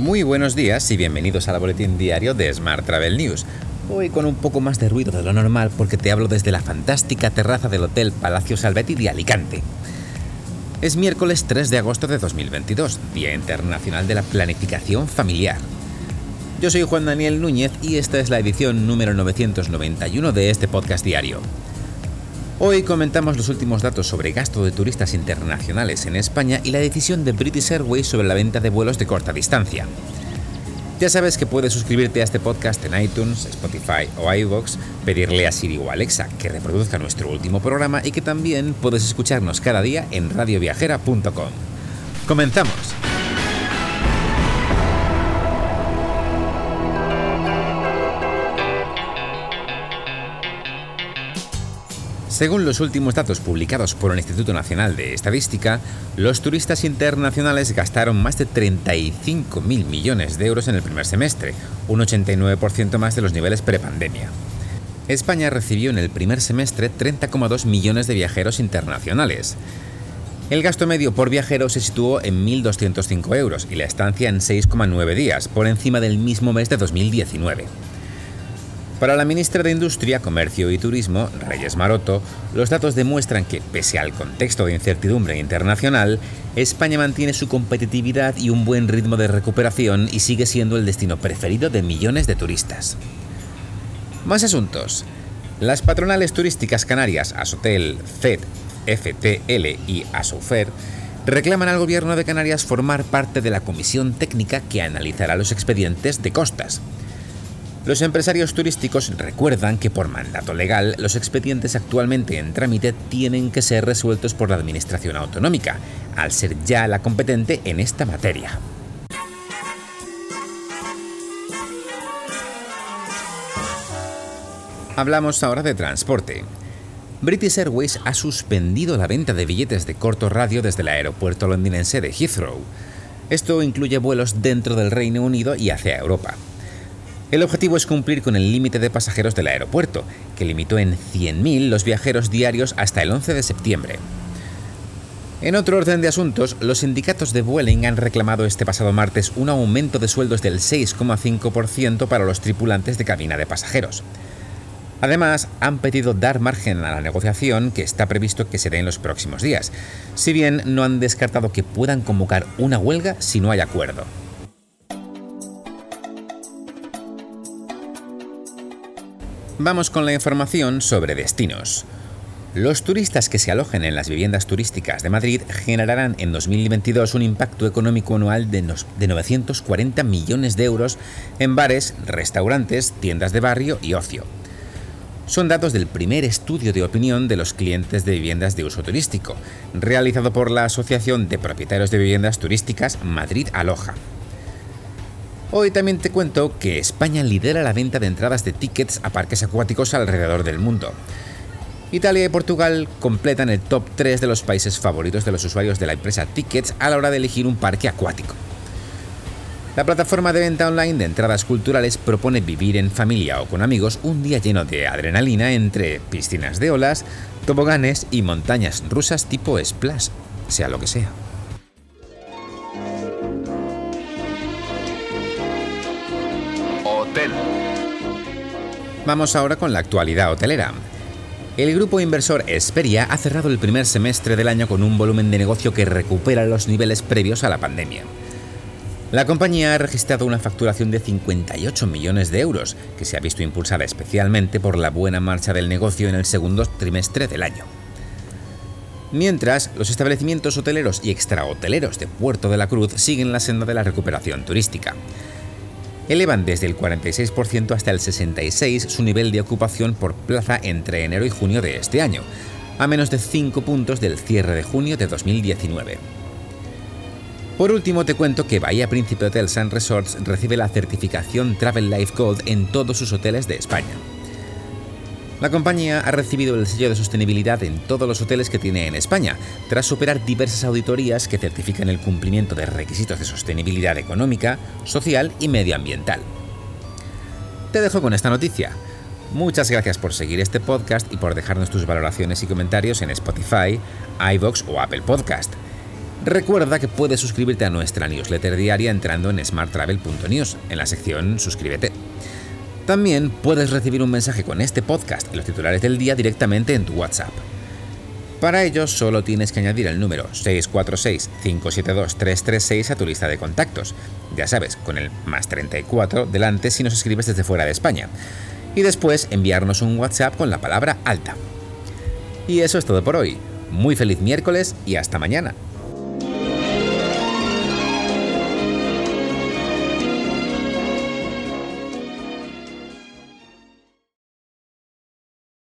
Muy buenos días y bienvenidos al boletín diario de Smart Travel News. Hoy con un poco más de ruido de lo normal porque te hablo desde la fantástica terraza del Hotel Palacio Salvetti de Alicante. Es miércoles 3 de agosto de 2022, Día Internacional de la Planificación Familiar. Yo soy Juan Daniel Núñez y esta es la edición número 991 de este podcast diario. Hoy comentamos los últimos datos sobre gasto de turistas internacionales en España y la decisión de British Airways sobre la venta de vuelos de corta distancia. Ya sabes que puedes suscribirte a este podcast en iTunes, Spotify o iVoox, pedirle a Siri o Alexa que reproduzca nuestro último programa y que también puedes escucharnos cada día en radioviajera.com. ¡Comenzamos! Según los últimos datos publicados por el Instituto Nacional de Estadística, los turistas internacionales gastaron más de 35.000 millones de euros en el primer semestre, un 89% más de los niveles prepandemia. España recibió en el primer semestre 30,2 millones de viajeros internacionales. El gasto medio por viajero se situó en 1.205 euros y la estancia en 6,9 días, por encima del mismo mes de 2019. Para la ministra de Industria, Comercio y Turismo, Reyes Maroto, los datos demuestran que, pese al contexto de incertidumbre internacional, España mantiene su competitividad y un buen ritmo de recuperación y sigue siendo el destino preferido de millones de turistas. Más asuntos. Las patronales turísticas canarias Asotel, FED, FTL y Asofer reclaman al gobierno de Canarias formar parte de la comisión técnica que analizará los expedientes de costas. Los empresarios turísticos recuerdan que por mandato legal los expedientes actualmente en trámite tienen que ser resueltos por la Administración Autonómica, al ser ya la competente en esta materia. Hablamos ahora de transporte. British Airways ha suspendido la venta de billetes de corto radio desde el aeropuerto londinense de Heathrow. Esto incluye vuelos dentro del Reino Unido y hacia Europa. El objetivo es cumplir con el límite de pasajeros del aeropuerto, que limitó en 100.000 los viajeros diarios hasta el 11 de septiembre. En otro orden de asuntos, los sindicatos de Vueling han reclamado este pasado martes un aumento de sueldos del 6,5% para los tripulantes de cabina de pasajeros. Además, han pedido dar margen a la negociación que está previsto que se dé en los próximos días, si bien no han descartado que puedan convocar una huelga si no hay acuerdo. Vamos con la información sobre destinos. Los turistas que se alojen en las viviendas turísticas de Madrid generarán en 2022 un impacto económico anual de 940 millones de euros en bares, restaurantes, tiendas de barrio y ocio. Son datos del primer estudio de opinión de los clientes de viviendas de uso turístico, realizado por la Asociación de Propietarios de Viviendas Turísticas Madrid Aloja. Hoy también te cuento que España lidera la venta de entradas de tickets a parques acuáticos alrededor del mundo. Italia y Portugal completan el top 3 de los países favoritos de los usuarios de la empresa Tickets a la hora de elegir un parque acuático. La plataforma de venta online de entradas culturales propone vivir en familia o con amigos un día lleno de adrenalina entre piscinas de olas, toboganes y montañas rusas tipo splash, sea lo que sea. Vamos ahora con la actualidad hotelera. El grupo inversor Esperia ha cerrado el primer semestre del año con un volumen de negocio que recupera los niveles previos a la pandemia. La compañía ha registrado una facturación de 58 millones de euros, que se ha visto impulsada especialmente por la buena marcha del negocio en el segundo trimestre del año. Mientras, los establecimientos hoteleros y extrahoteleros de Puerto de la Cruz siguen la senda de la recuperación turística elevan desde el 46% hasta el 66% su nivel de ocupación por plaza entre enero y junio de este año, a menos de 5 puntos del cierre de junio de 2019. Por último, te cuento que Bahía Príncipe Hotels and Resorts recibe la certificación Travel Life Gold en todos sus hoteles de España. La compañía ha recibido el sello de sostenibilidad en todos los hoteles que tiene en España, tras superar diversas auditorías que certifican el cumplimiento de requisitos de sostenibilidad económica, social y medioambiental. Te dejo con esta noticia. Muchas gracias por seguir este podcast y por dejarnos tus valoraciones y comentarios en Spotify, iVoox o Apple Podcast. Recuerda que puedes suscribirte a nuestra newsletter diaria entrando en smarttravel.news, en la sección Suscríbete. También puedes recibir un mensaje con este podcast y los titulares del día directamente en tu WhatsApp. Para ello solo tienes que añadir el número 646-572-336 a tu lista de contactos. Ya sabes, con el más 34 delante si nos escribes desde fuera de España. Y después enviarnos un WhatsApp con la palabra alta. Y eso es todo por hoy. Muy feliz miércoles y hasta mañana.